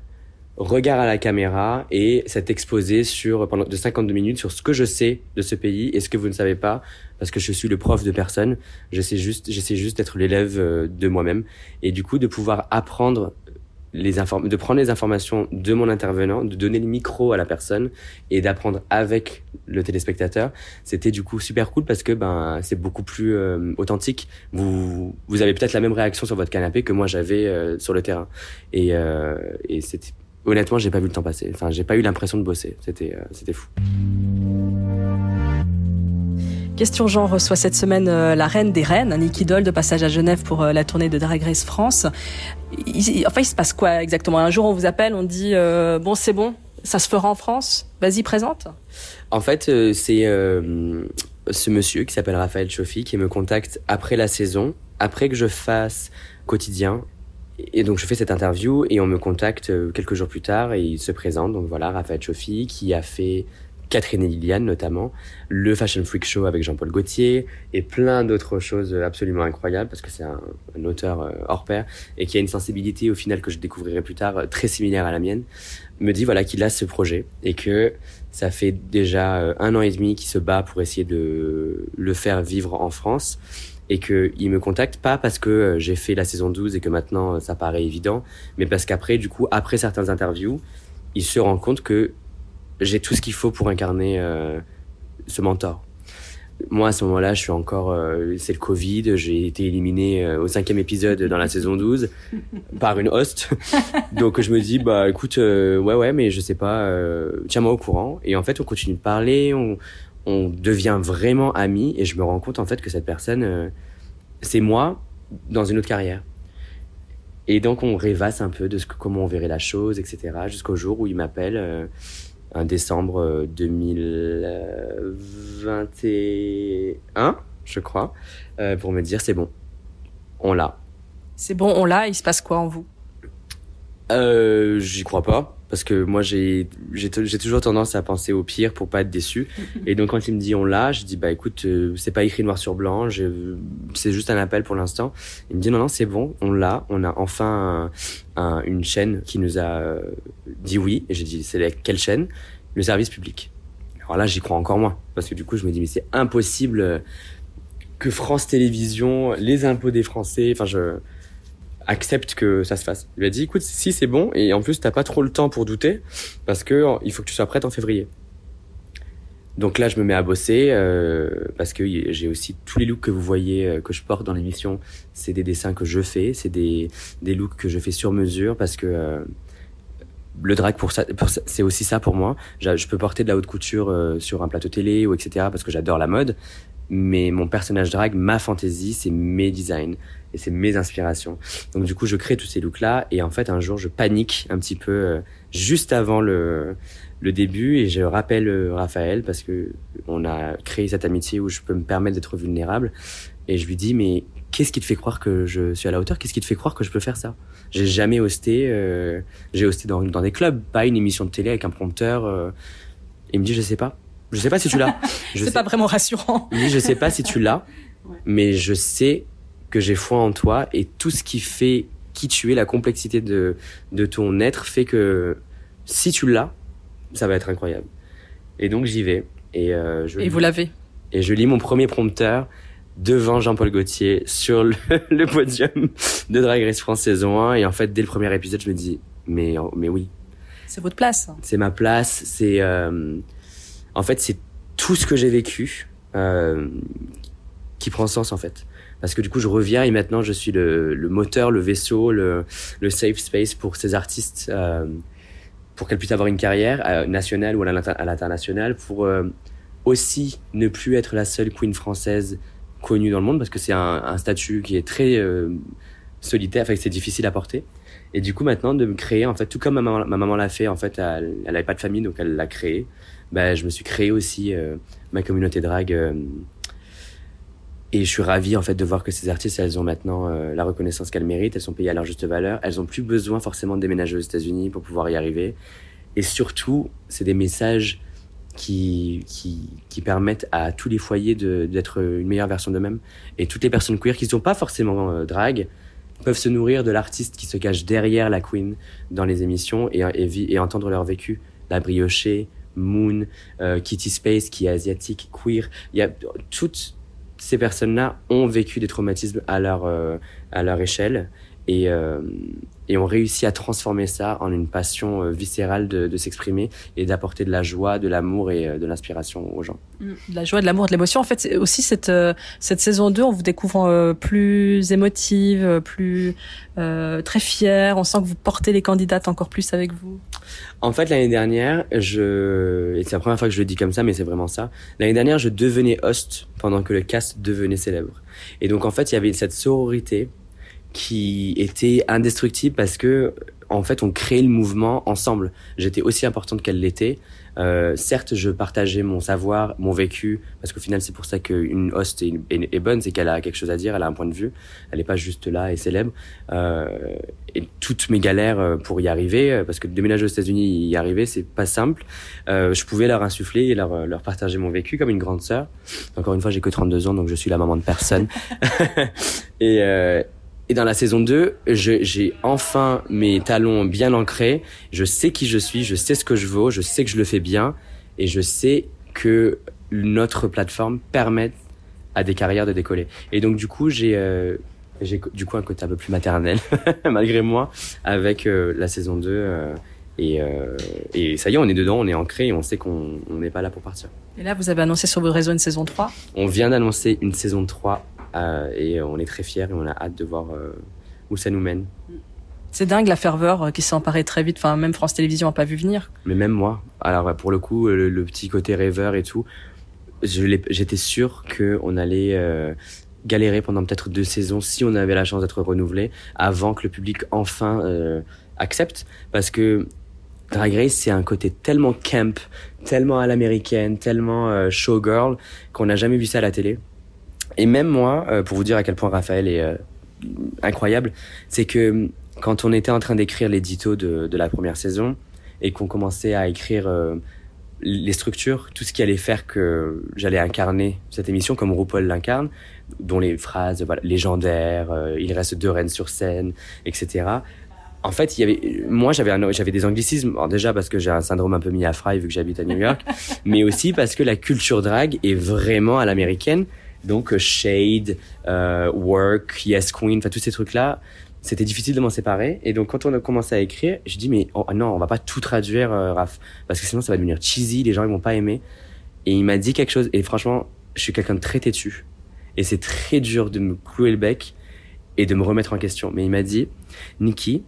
regard à la caméra et s'être exposé sur pendant de 52 minutes sur ce que je sais de ce pays et ce que vous ne savez pas parce que je suis le prof de personne. J'essaie juste j'essaie juste d'être l'élève euh, de moi-même. Et du coup de pouvoir apprendre les de prendre les informations de mon intervenant de donner le micro à la personne et d'apprendre avec le téléspectateur c'était du coup super cool parce que ben c'est beaucoup plus euh, authentique vous vous avez peut-être la même réaction sur votre canapé que moi j'avais euh, sur le terrain et, euh, et c'était honnêtement, j'ai pas vu le temps passer. Enfin, j'ai pas eu l'impression de bosser. C'était, euh, c'était fou. Question Jean reçoit cette semaine euh, la reine des reines, Nikki Doll, de passage à Genève pour euh, la tournée de Drag Race France. Il- enfin, il se passe quoi exactement? Un jour, on vous appelle, on dit euh, bon, c'est bon, ça se fera en France? Vas-y, présente. En fait, c'est ce monsieur qui s'appelle Raphaël Chauffi qui me contacte après la saison, après que je fasse quotidien. Et donc je fais cette interview et on me contacte quelques jours plus tard et il se présente. Donc voilà, Raphaël Chauffi qui a fait Catherine et Liliane notamment, le Fashion Freak Show avec Jean-Paul Gaultier et plein d'autres choses absolument incroyables parce que c'est un, auteur euh, hors pair et qui a une sensibilité au final que je découvrirai plus tard euh, très similaire à la mienne, me dit voilà qu'il a ce projet et que ça fait déjà euh, un an et demi qu'il se bat pour essayer de le faire vivre en France et qu'il me contacte pas parce que j'ai fait la saison 12 et que maintenant ça paraît évident, mais parce qu'après, du coup, après certaines interviews, il se rend compte que j'ai tout ce qu'il faut pour incarner euh, ce mentor. Moi, à ce moment-là, je suis encore. Euh, c'est le Covid. J'ai été éliminé euh, au cinquième épisode dans la saison 12 par une host. Donc, je me dis, bah, écoute, ouais, ouais, mais je sais pas. Tiens-moi au courant. Et en fait, on continue de parler. On, on devient vraiment amis. Et je me rends compte en fait que cette personne, c'est moi dans une autre carrière. Et donc, on rêvasse un peu de ce comment on verrait la chose, etc. Jusqu'au jour où il m'appelle en décembre 2021, euh, je crois, euh, pour me dire c'est bon, on l'a. C'est bon, on l'a. Il se passe quoi en vous? Euh, J'y crois pas parce que moi j'ai toujours tendance à penser au pire pour pas être déçu. Et donc quand il me dit on l'a je dis bah écoute euh, c'est pas écrit noir sur blanc c'est juste un appel pour l'instant. Il me dit non non c'est bon on l'a on a enfin une chaîne qui nous a euh, dit oui. Et j'ai dit c'est quelle chaîne? Le service public. Alors là j'y crois encore moins. Parce que du coup je me dis mais c'est impossible que France Télévisions les impôts des Français enfin je accepte que ça se fasse. Il lui a dit, écoute, si c'est bon, et en plus, t'as pas trop le temps pour douter, parce que il faut que tu sois prête en février. Donc là, je me mets à bosser, euh, parce que j'ai aussi tous les looks que vous voyez, euh, que je porte dans l'émission, c'est des dessins que je fais, c'est des, des looks que je fais sur mesure, parce que euh, le drag, pour ça, c'est aussi ça pour moi. Je peux porter de la haute couture sur un plateau télé, ou etc., parce que j'adore la mode, mais mon personnage drag, ma fantaisie, c'est mes designs et c'est mes inspirations. Donc du coup, je crée tous ces looks là et en fait un jour je panique un petit peu euh, juste avant le le début et je rappelle euh, Raphaël parce que on a créé cette amitié où je peux me permettre d'être vulnérable et je lui dis mais qu'est-ce qui te fait croire que je suis à la hauteur? Qu'est-ce qui te fait croire que je peux faire ça? J'ai jamais hosté, euh, j'ai hosté dans, dans des clubs, pas une émission de télé avec un prompteur. il me dit je sais pas. Je sais pas si tu l'as. C'est pas vraiment rassurant. Oui, je sais pas si tu l'as, mais je sais que j'ai foi en toi et tout ce qui fait qui tu es, la complexité de, de ton être fait que si tu l'as, ça va être incroyable. Et donc j'y vais. Et, euh, je et vous l'avez. Et je lis mon premier prompteur devant Jean-Paul Gaultier sur le, le, podium de Drag Race France saison 1. Et en fait, dès le premier épisode, je me dis, mais, mais oui. C'est votre place. C'est ma place. C'est, euh, en fait, c'est tout ce que j'ai vécu euh, qui prend sens en fait. Parce que du coup, je reviens et maintenant, je suis le, moteur, le vaisseau, le, safe space pour ces artistes, euh, pour qu'elles puissent avoir une carrière euh, nationale ou à l'international, pour euh, aussi ne plus être la seule queen française connue dans le monde, parce que c'est un, statut qui est très solitaire, que c'est difficile à porter. Et du coup, maintenant, de me créer, en fait, tout comme ma maman, ma maman l'a fait, en fait, elle n'avait pas de famille, donc elle l'a créé bah, je me suis créé aussi ma communauté drag. Euh, et je suis ravi en fait de voir que ces artistes, elles ont maintenant euh, la reconnaissance qu'elles méritent, elles sont payées à leur juste valeur, elles ont plus besoin forcément de déménager aux États-Unis pour pouvoir y arriver. Et surtout, c'est des messages qui, qui, qui, permettent à tous les foyers d'être une meilleure version d'eux-mêmes. Et toutes les personnes queer qui ne sont pas forcément drag peuvent se nourrir de l'artiste qui se cache derrière la queen dans les émissions et, et, et entendre leur vécu, la briocher, Moon, euh, Kitty Space qui est asiatique, queer. Il y a toutes ces personnes-là ont vécu des traumatismes à leur euh, à leur échelle et euh, et ont réussi à transformer ça en une passion viscérale de, de s'exprimer et d'apporter de la joie, de l'amour et de l'inspiration aux gens. Mm. De la joie, de l'amour, de l'émotion. En fait, aussi cette cette saison 2, on vous découvre plus émotive, plus très fière. On sent que vous portez les candidates encore plus avec vous. En fait, l'année dernière, je, et c'est la première fois que je le dis comme ça, mais c'est vraiment ça. L'année dernière, je devenais host pendant que le cast devenait célèbre. Et donc, en fait, il y avait cette sororité qui était indestructible parce que, en fait, on crée le mouvement ensemble. J'étais aussi importante qu'elle l'était. Euh, certes, je partageais mon savoir, mon vécu, parce qu'au final, c'est pour ça qu'une host est, est, bonne, c'est qu'elle a quelque chose à dire, elle a un point de vue, elle n'est pas juste là et célèbre. Euh, et toutes mes galères euh, pour y arriver, euh, parce que déménager aux États-Unis, y arriver, c'est pas simple. Euh, je pouvais leur insuffler et leur, leur partager mon vécu comme une grande sœur. Encore une fois, j'ai que 32 ans, donc je suis la maman de personne. et, euh, et dans la saison 2, j'ai enfin mes talons bien ancrés. Je sais qui je suis, je sais ce que je vaux, je sais que je le fais bien. Et je sais que notre plateforme permet à des carrières de décoller. Et donc du coup, j'ai euh, du coup un côté un peu plus maternel, malgré moi, avec euh, la saison 2. Euh, et, euh, et, ça y est, on est dedans, on est ancré et on sait qu'on n'est pas là pour partir. Et là, vous avez annoncé sur vos réseaux une saison 3 On vient d'annoncer une saison 3 euh, et on est très fiers et on a hâte de voir euh, où ça nous mène. C'est dingue la ferveur euh, qui s'est emparée très vite. Enfin, même France Télévisions n'a pas vu venir. Mais même moi. Alors pour le coup, le, le petit côté rêveur et tout, j'étais sûr qu'on allait euh, galérer pendant peut-être deux saisons si on avait la chance d'être renouvelé avant que le public enfin euh, accepte. Parce que Drag Race, c'est un côté tellement camp, tellement à l'américaine, tellement euh, showgirl qu'on n'a jamais vu ça à la télé. Et même moi, euh, pour vous dire à quel point Raphaël est euh, incroyable, c'est que quand on était en train d'écrire l'édito de, de la première saison et qu'on commençait à écrire euh, les structures, tout ce qui allait faire que j'allais incarner cette émission comme RuPaul l'incarne, dont les phrases voilà, légendaires, euh, il reste deux reines sur scène, etc. En fait, il y avait, moi, j'avais, j'avais des anglicismes. Alors déjà parce que j'ai un syndrome un peu mis à fry vu que j'habite à New York, mais aussi parce que la culture drag est vraiment à l'américaine. Donc Shade, euh, Work, Yes Queen, enfin tous ces trucs-là, c'était difficile de m'en séparer. Et donc quand on a commencé à écrire, je dis mais oh, non, on va pas tout traduire, euh, Raph, parce que sinon ça va devenir cheesy, les gens ils vont pas aimer. Et il m'a dit quelque chose. Et franchement, je suis quelqu'un de très têtu, et c'est très dur de me clouer le bec et de me remettre en question. Mais il m'a dit, Nikki,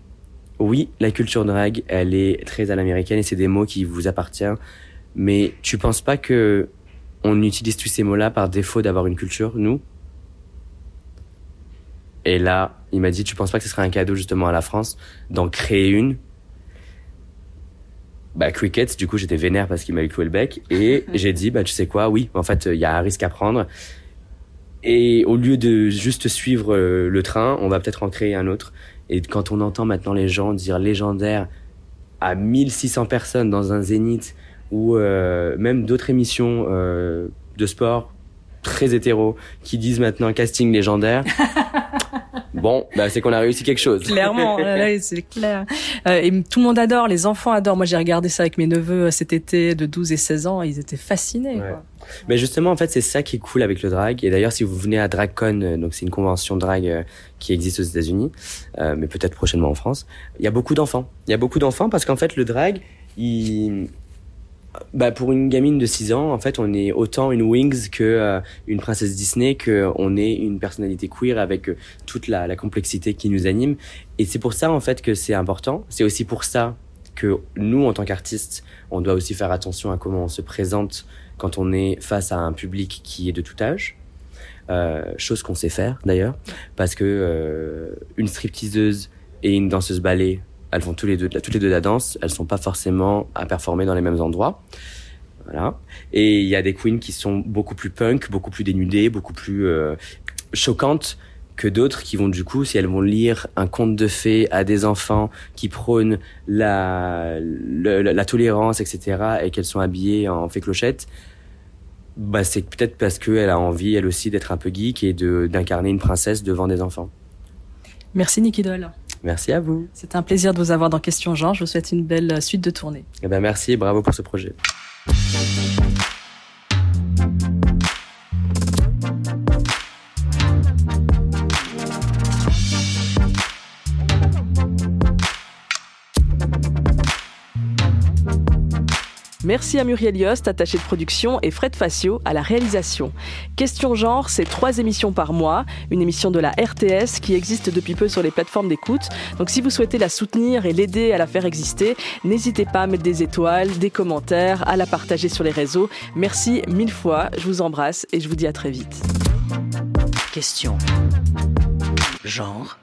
oui, la culture drag, elle est très à l'américaine et c'est des mots qui vous appartiennent. Mais tu penses pas que on utilise tous ces mots-là par défaut d'avoir une culture, nous Et là, il m'a dit, tu penses pas que ce serait un cadeau justement à la France d'en créer une? Bah, Cricket, du coup, j'étais vénère parce qu'il m'a eu cloué le bec. Et j'ai dit, bah, tu sais quoi, oui, en fait, il y a un risque à prendre. Et au lieu de juste suivre euh, le train, on va peut-être en créer un autre. Et quand on entend maintenant les gens dire légendaire à 1600 personnes dans un zénith ou euh, même d'autres émissions euh, de sport très hétéro qui disent maintenant casting légendaire. bon, bah, c'est qu'on a réussi quelque chose. Clairement, là, c'est clair. Euh, et tout le monde adore, les enfants adorent. Moi, j'ai regardé ça avec mes neveux euh, cet été de 12 et 16 ans, ils étaient fascinés. Ouais. Quoi. Mais justement, en fait, c'est ça qui est cool avec le drag. Et d'ailleurs, si vous venez à DragCon, donc c'est une convention drag qui existe aux États-Unis, euh, mais peut-être prochainement en France, il y a beaucoup d'enfants. Il y a beaucoup d'enfants parce qu'en fait, le drag, il bah pour une gamine de 6 ans, en fait, on est autant une Wings que euh, une princesse Disney, que on est une personnalité queer avec euh, toute la, complexité qui nous anime. Et c'est pour ça, en fait, que c'est important. C'est aussi pour ça que nous, en tant qu'artistes, on doit aussi faire attention à comment on se présente quand on est face à un public qui est de tout âge. Euh, chose qu'on sait faire d'ailleurs, parce que une stripteaseuse et une danseuse ballet elles font les deux, toutes les deux de la danse, elles sont pas forcément à performer dans les mêmes endroits. Voilà. Et il y a des queens qui sont beaucoup plus punk, beaucoup plus dénudées, beaucoup plus euh, choquantes que d'autres qui vont du coup, si elles vont lire un conte de fées à des enfants qui prônent la, la, tolérance, etc., et qu'elles sont habillées en fée clochette, bah c'est peut-être parce qu'elle a envie, elle aussi, d'être un peu geek et d'incarner une princesse devant des enfants. Merci Niki Doll. Merci à vous. C'est un plaisir de vous avoir dans Question Genre. Je vous souhaite une belle suite de tournée. Eh ben merci et bravo pour ce projet. Merci à Muriel Yost, attaché de production, et Fred Facio à la réalisation. Question genre, c'est trois émissions par mois, une émission de la RTS qui existe depuis peu sur les plateformes d'écoute. Donc si vous souhaitez la soutenir et l'aider à la faire exister, n'hésitez pas à mettre des étoiles, des commentaires, à la partager sur les réseaux. Merci mille fois, je vous embrasse et je vous dis à très vite. Question. Genre.